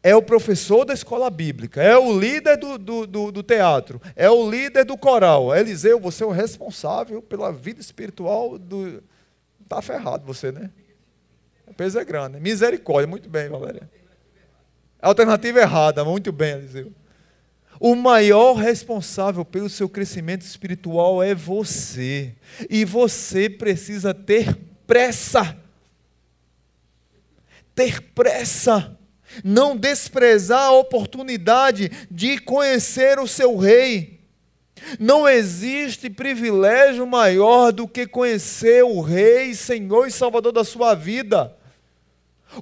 É o professor da escola bíblica, é o líder do, do, do, do teatro, é o líder do coral. Eliseu, você é o responsável pela vida espiritual do. Está ferrado você, né? O peso é grande. Misericórdia, muito bem, Valéria. Alternativa errada, muito bem, Eliseu. O maior responsável pelo seu crescimento espiritual é você. E você precisa ter pressa. Ter pressa. Não desprezar a oportunidade de conhecer o seu rei. Não existe privilégio maior do que conhecer o Rei, Senhor e Salvador da sua vida.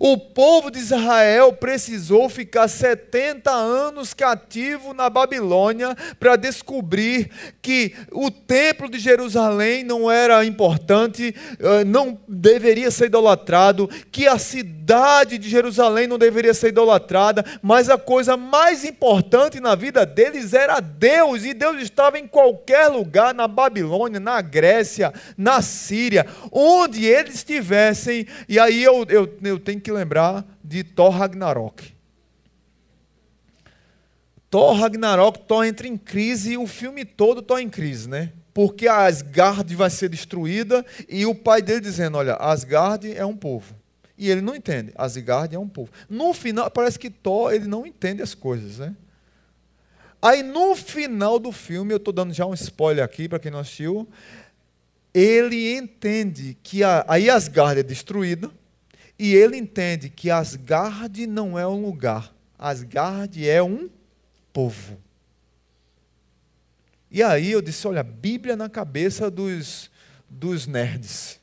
O povo de Israel precisou ficar 70 anos cativo na Babilônia para descobrir que o templo de Jerusalém não era importante, eh, não deveria ser idolatrado, que a cidade de Jerusalém não deveria ser idolatrada, mas a coisa mais importante na vida deles era Deus, e Deus estava em qualquer lugar, na Babilônia, na Grécia, na Síria, onde eles estivessem, e aí eu, eu, eu tenho que lembrar de Thor Ragnarok. Thor Ragnarok, Thor entra em crise e o filme todo Thor em crise, né? Porque a Asgard vai ser destruída e o pai dele dizendo: Olha, Asgard é um povo. E ele não entende. Asgard é um povo. No final, parece que Thor ele não entende as coisas, né? Aí no final do filme, eu estou dando já um spoiler aqui para quem não assistiu, ele entende que a, aí Asgard é destruída e ele entende que Asgard não é um lugar, Asgard é um povo. E aí eu disse: olha, Bíblia na cabeça dos, dos nerds.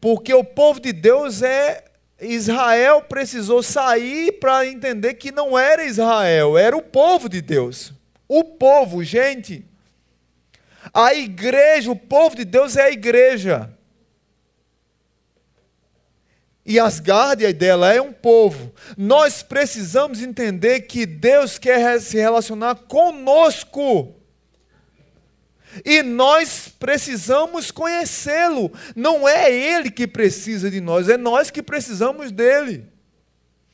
Porque o povo de Deus é. Israel precisou sair para entender que não era Israel, era o povo de Deus. O povo, gente. A igreja, o povo de Deus é a igreja. E Asgard, a ideia é um povo. Nós precisamos entender que Deus quer se relacionar conosco. E nós precisamos conhecê-lo. Não é ele que precisa de nós, é nós que precisamos dele.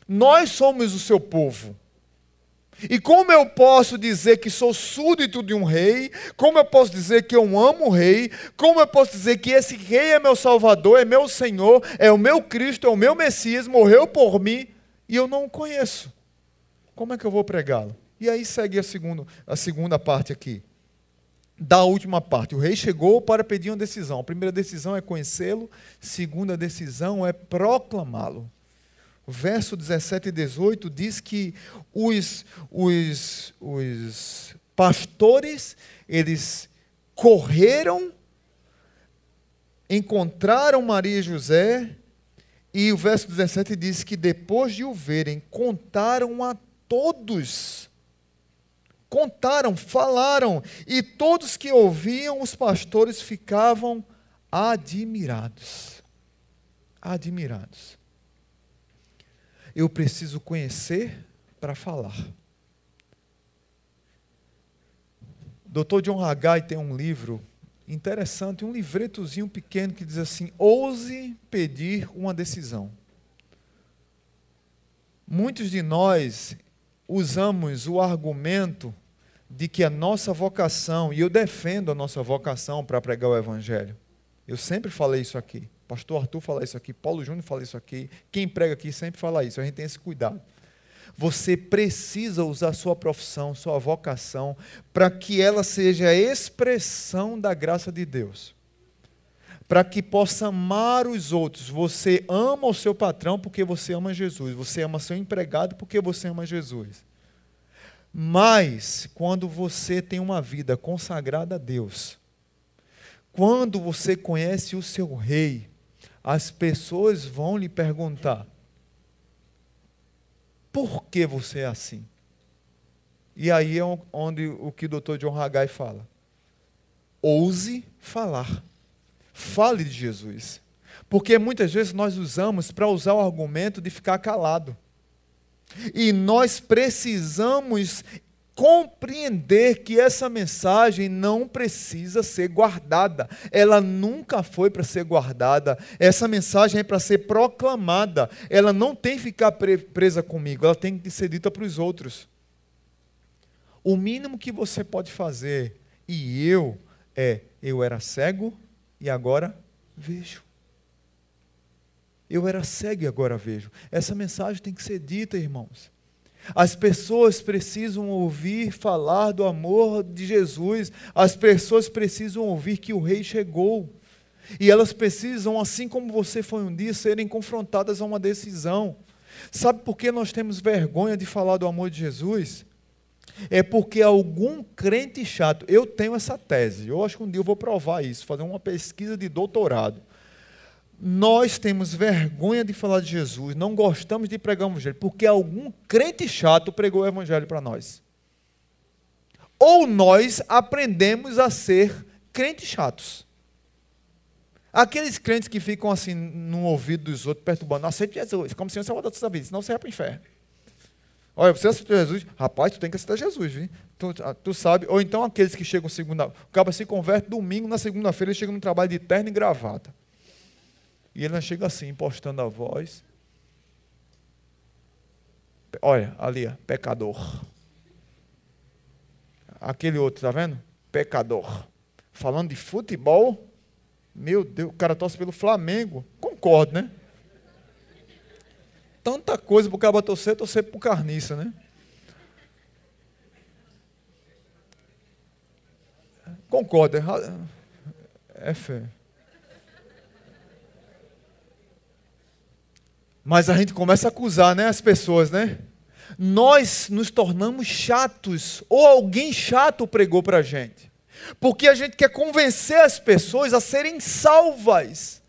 Nós somos o seu povo. E como eu posso dizer que sou súdito de um rei? Como eu posso dizer que eu amo o rei? Como eu posso dizer que esse rei é meu salvador, é meu senhor, é o meu Cristo, é o meu Messias, morreu por mim e eu não o conheço? Como é que eu vou pregá-lo? E aí segue a segunda, a segunda parte aqui. Da última parte, o rei chegou para pedir uma decisão. A primeira decisão é conhecê-lo, segunda decisão é proclamá-lo. Verso 17 e 18 diz que os, os, os pastores, eles correram, encontraram Maria e José, e o verso 17 diz que depois de o verem, contaram a todos. Contaram, falaram, e todos que ouviam os pastores ficavam admirados. Admirados. Eu preciso conhecer para falar. Dr. John Haggai tem um livro interessante, um livretozinho pequeno que diz assim: ouse pedir uma decisão. Muitos de nós usamos o argumento de que a nossa vocação, e eu defendo a nossa vocação para pregar o Evangelho, eu sempre falei isso aqui. Pastor Arthur fala isso aqui, Paulo Júnior fala isso aqui, quem prega aqui sempre fala isso, a gente tem esse cuidado. Você precisa usar sua profissão, sua vocação, para que ela seja a expressão da graça de Deus. Para que possa amar os outros. Você ama o seu patrão porque você ama Jesus. Você ama seu empregado porque você ama Jesus. Mas, quando você tem uma vida consagrada a Deus, quando você conhece o seu rei, as pessoas vão lhe perguntar: por que você é assim? E aí é onde o que o Dr. John Haggai fala. Ouse falar. Fale de Jesus. Porque muitas vezes nós usamos para usar o argumento de ficar calado. E nós precisamos compreender que essa mensagem não precisa ser guardada. Ela nunca foi para ser guardada. Essa mensagem é para ser proclamada. Ela não tem que ficar presa comigo, ela tem que ser dita para os outros. O mínimo que você pode fazer, e eu, é: eu era cego e agora vejo. Eu era cego e agora vejo. Essa mensagem tem que ser dita, irmãos. As pessoas precisam ouvir falar do amor de Jesus. As pessoas precisam ouvir que o rei chegou. E elas precisam, assim como você foi um dia, serem confrontadas a uma decisão. Sabe por que nós temos vergonha de falar do amor de Jesus? É porque algum crente chato, eu tenho essa tese, eu acho que um dia eu vou provar isso, fazer uma pesquisa de doutorado. Nós temos vergonha de falar de Jesus, não gostamos de pregar o Evangelho, porque algum crente chato pregou o Evangelho para nós. Ou nós aprendemos a ser crentes chatos. Aqueles crentes que ficam assim no ouvido dos outros, perturbando, não aceita Jesus, como se fosse salvador da sua vida, senão você vai para o inferno. Olha, você aceitou Jesus? Rapaz, tu tem que aceitar Jesus, viu? Tu, ah, tu sabe? Ou então aqueles que chegam segunda, o cara se converte domingo, na segunda-feira ele chega no trabalho de terno e gravata. E ele chega assim, impostando a voz. Olha, ali, ó, pecador. Aquele outro, tá vendo? Pecador. Falando de futebol, meu Deus, o cara torce pelo Flamengo. Concordo, né? Tanta coisa pro cara torcer, torcer pro carniça, né? Concordo, é, é fé. Mas a gente começa a acusar, né, as pessoas, né? Nós nos tornamos chatos, ou alguém chato pregou para a gente. Porque a gente quer convencer as pessoas a serem salvas.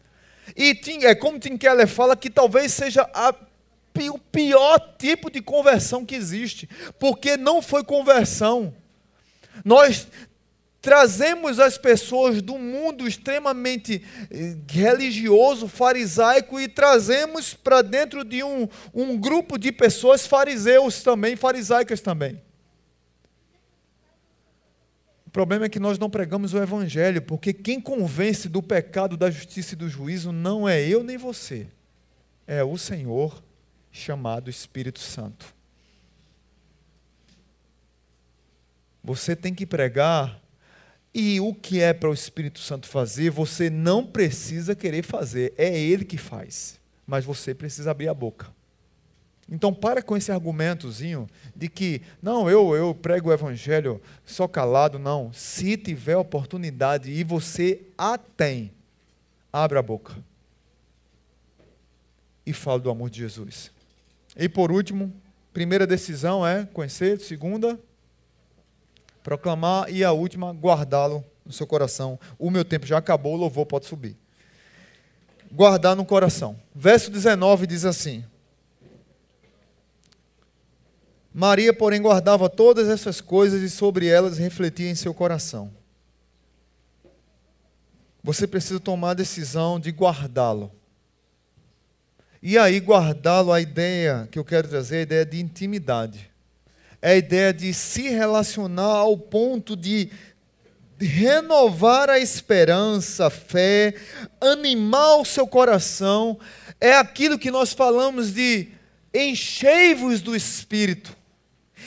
E é como Tim Keller fala que talvez seja a, o pior tipo de conversão que existe, porque não foi conversão. Nós trazemos as pessoas do mundo extremamente eh, religioso, farisaico, e trazemos para dentro de um, um grupo de pessoas fariseus também, farisaicas também. O problema é que nós não pregamos o Evangelho, porque quem convence do pecado, da justiça e do juízo não é eu nem você, é o Senhor chamado Espírito Santo. Você tem que pregar e o que é para o Espírito Santo fazer, você não precisa querer fazer, é ele que faz, mas você precisa abrir a boca. Então para com esse argumentozinho de que não, eu eu prego o evangelho só calado, não. Se tiver oportunidade e você a tem, abra a boca. E fale do amor de Jesus. E por último, primeira decisão é conhecer, segunda, proclamar e a última, guardá-lo no seu coração. O meu tempo já acabou, o louvor pode subir. Guardar no coração. Verso 19 diz assim: Maria, porém, guardava todas essas coisas e sobre elas refletia em seu coração. Você precisa tomar a decisão de guardá-lo. E aí, guardá-lo, a ideia que eu quero trazer é a ideia de intimidade é a ideia de se relacionar ao ponto de renovar a esperança, a fé, animar o seu coração. É aquilo que nós falamos de enchei-vos do Espírito.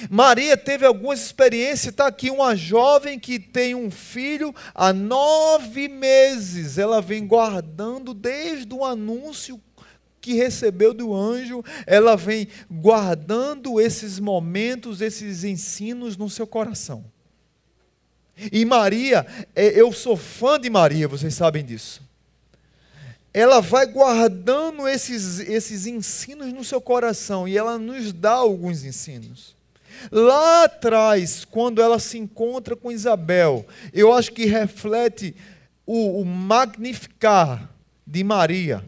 Maria teve algumas experiências, está aqui uma jovem que tem um filho há nove meses, ela vem guardando desde o anúncio que recebeu do anjo, ela vem guardando esses momentos, esses ensinos no seu coração. E Maria, é, eu sou fã de Maria, vocês sabem disso. Ela vai guardando esses, esses ensinos no seu coração e ela nos dá alguns ensinos. Lá atrás, quando ela se encontra com Isabel, eu acho que reflete o, o magnificar de Maria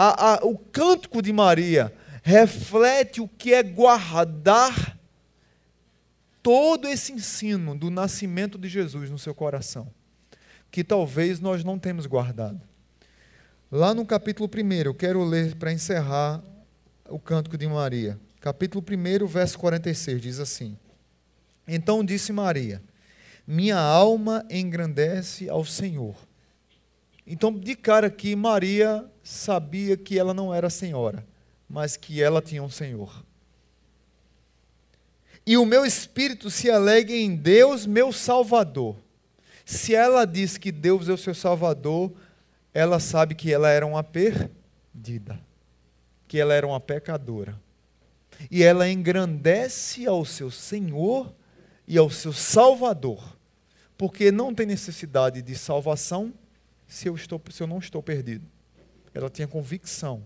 a, a, o cântico de Maria reflete o que é guardar todo esse ensino do nascimento de Jesus no seu coração, que talvez nós não temos guardado. Lá no capítulo 1, eu quero ler para encerrar o cântico de Maria. Capítulo 1, verso 46, diz assim: Então disse Maria: Minha alma engrandece ao Senhor então, de cara aqui, Maria sabia que ela não era senhora, mas que ela tinha um Senhor. E o meu espírito se alegra em Deus, meu Salvador. Se ela diz que Deus é o seu Salvador, ela sabe que ela era uma perdida, que ela era uma pecadora. E ela engrandece ao seu Senhor e ao seu Salvador, porque não tem necessidade de salvação se eu, estou, se eu não estou perdido. Ela tinha convicção.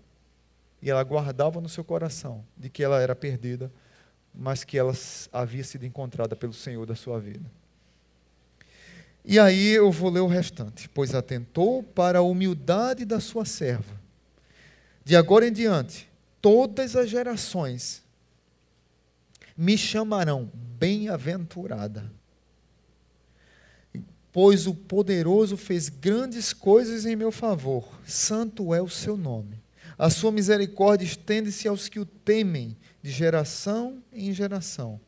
E ela guardava no seu coração de que ela era perdida, mas que ela havia sido encontrada pelo Senhor da sua vida. E aí eu vou ler o restante. Pois atentou para a humildade da sua serva. De agora em diante, todas as gerações me chamarão bem-aventurada pois o poderoso fez grandes coisas em meu favor. Santo é o seu nome. A sua misericórdia estende-se aos que o temem, de geração em geração.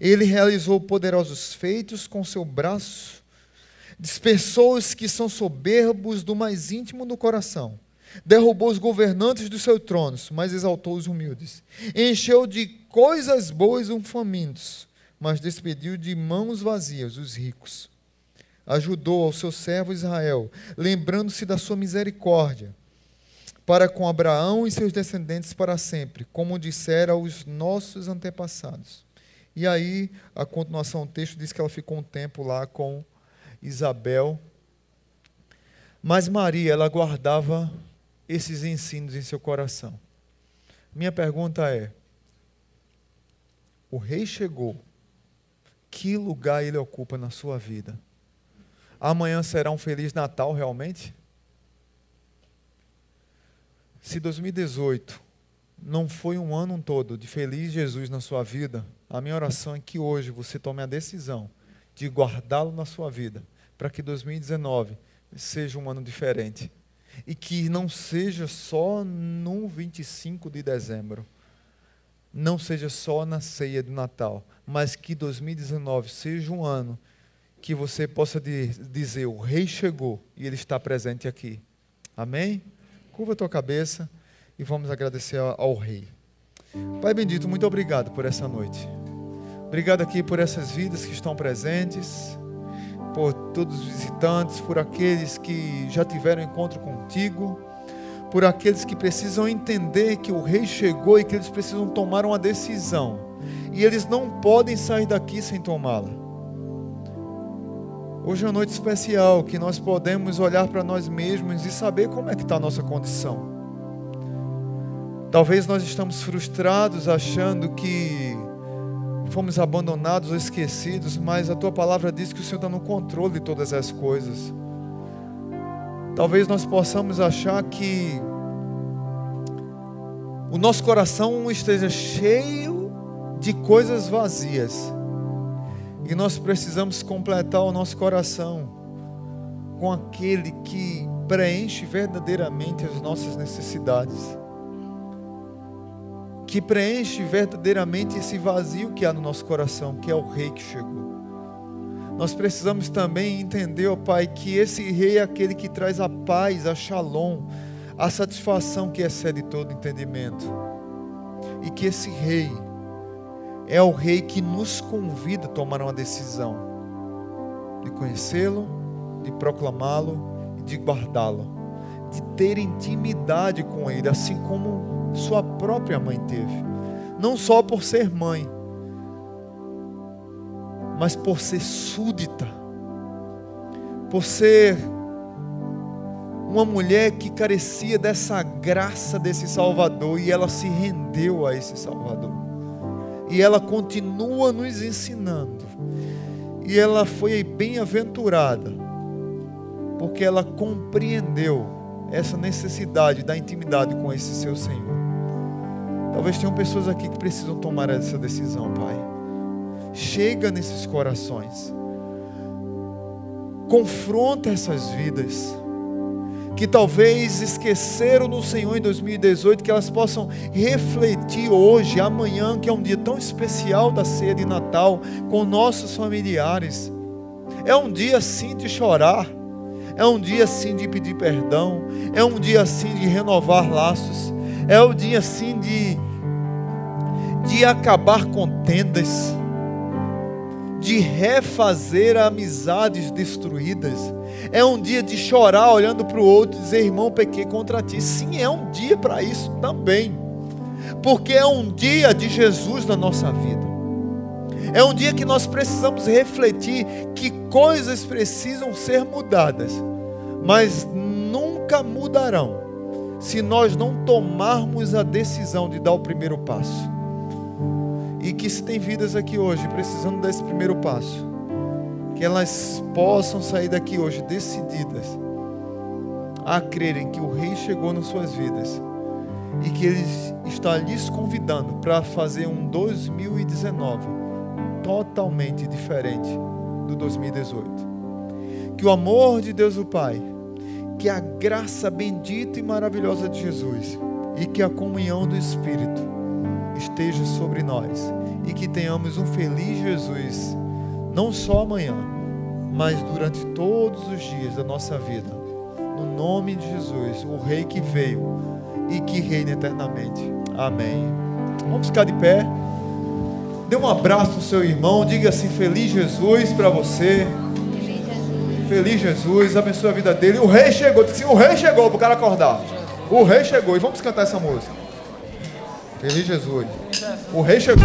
Ele realizou poderosos feitos com seu braço, dispersou os que são soberbos do mais íntimo do coração, derrubou os governantes dos seus tronos, mas exaltou os humildes, encheu de coisas boas os famintos, mas despediu de mãos vazias os ricos. Ajudou ao seu servo Israel, lembrando-se da sua misericórdia, para com Abraão e seus descendentes para sempre, como dissera aos nossos antepassados. E aí, a continuação do texto diz que ela ficou um tempo lá com Isabel. Mas Maria, ela guardava esses ensinos em seu coração. Minha pergunta é: o rei chegou, que lugar ele ocupa na sua vida? Amanhã será um feliz Natal realmente? Se 2018 não foi um ano todo de feliz Jesus na sua vida, a minha oração é que hoje você tome a decisão de guardá-lo na sua vida, para que 2019 seja um ano diferente. E que não seja só no 25 de dezembro, não seja só na ceia do Natal, mas que 2019 seja um ano que você possa dizer: o Rei chegou e Ele está presente aqui. Amém? Curva a tua cabeça e vamos agradecer ao Rei. Pai bendito, muito obrigado por essa noite. Obrigado aqui por essas vidas que estão presentes, por todos os visitantes, por aqueles que já tiveram encontro contigo, por aqueles que precisam entender que o Rei chegou e que eles precisam tomar uma decisão. E eles não podem sair daqui sem tomá-la. Hoje é uma noite especial que nós podemos olhar para nós mesmos e saber como é que está a nossa condição. Talvez nós estamos frustrados achando que fomos abandonados ou esquecidos, mas a tua palavra diz que o Senhor está no controle de todas as coisas. Talvez nós possamos achar que o nosso coração esteja cheio de coisas vazias. E nós precisamos completar o nosso coração com aquele que preenche verdadeiramente as nossas necessidades que preenche verdadeiramente esse vazio que há no nosso coração, que é o Rei que chegou. Nós precisamos também entender, ó Pai, que esse Rei é aquele que traz a paz, a shalom, a satisfação que excede todo entendimento. E que esse Rei é o Rei que nos convida a tomar uma decisão de conhecê-lo, de proclamá-lo e de guardá-lo, de ter intimidade com Ele, assim como sua própria mãe teve. Não só por ser mãe, mas por ser súdita, por ser uma mulher que carecia dessa graça desse Salvador e ela se rendeu a esse Salvador. E ela continua nos ensinando. E ela foi bem-aventurada, porque ela compreendeu essa necessidade da intimidade com esse seu Senhor. Talvez tenham pessoas aqui que precisam tomar essa decisão, Pai. Chega nesses corações. Confronta essas vidas que talvez esqueceram no Senhor em 2018, que elas possam refletir hoje, amanhã, que é um dia tão especial da ceia de Natal, com nossos familiares. É um dia sim de chorar, é um dia sim de pedir perdão, é um dia sim de renovar laços, é o dia sim de, de acabar contendas, de refazer amizades destruídas. É um dia de chorar olhando para o outro e dizer, irmão, pequei contra ti. Sim, é um dia para isso também. Porque é um dia de Jesus na nossa vida. É um dia que nós precisamos refletir que coisas precisam ser mudadas, mas nunca mudarão se nós não tomarmos a decisão de dar o primeiro passo. E que se tem vidas aqui hoje precisando desse primeiro passo, que elas possam sair daqui hoje decididas a crerem que o Rei chegou nas suas vidas e que Ele está lhes convidando para fazer um 2019 totalmente diferente do 2018. Que o amor de Deus o Pai que a graça bendita e maravilhosa de Jesus e que a comunhão do Espírito esteja sobre nós e que tenhamos um feliz Jesus, não só amanhã, mas durante todos os dias da nossa vida. No nome de Jesus, o Rei que veio e que reina eternamente. Amém. Vamos ficar de pé. Dê um abraço no seu irmão, diga assim: Feliz Jesus para você. Feliz Jesus, abençoe a vida dele. O rei chegou, disse assim, o rei chegou para o cara acordar. O rei chegou, e vamos cantar essa música. Feliz Jesus. O rei chegou.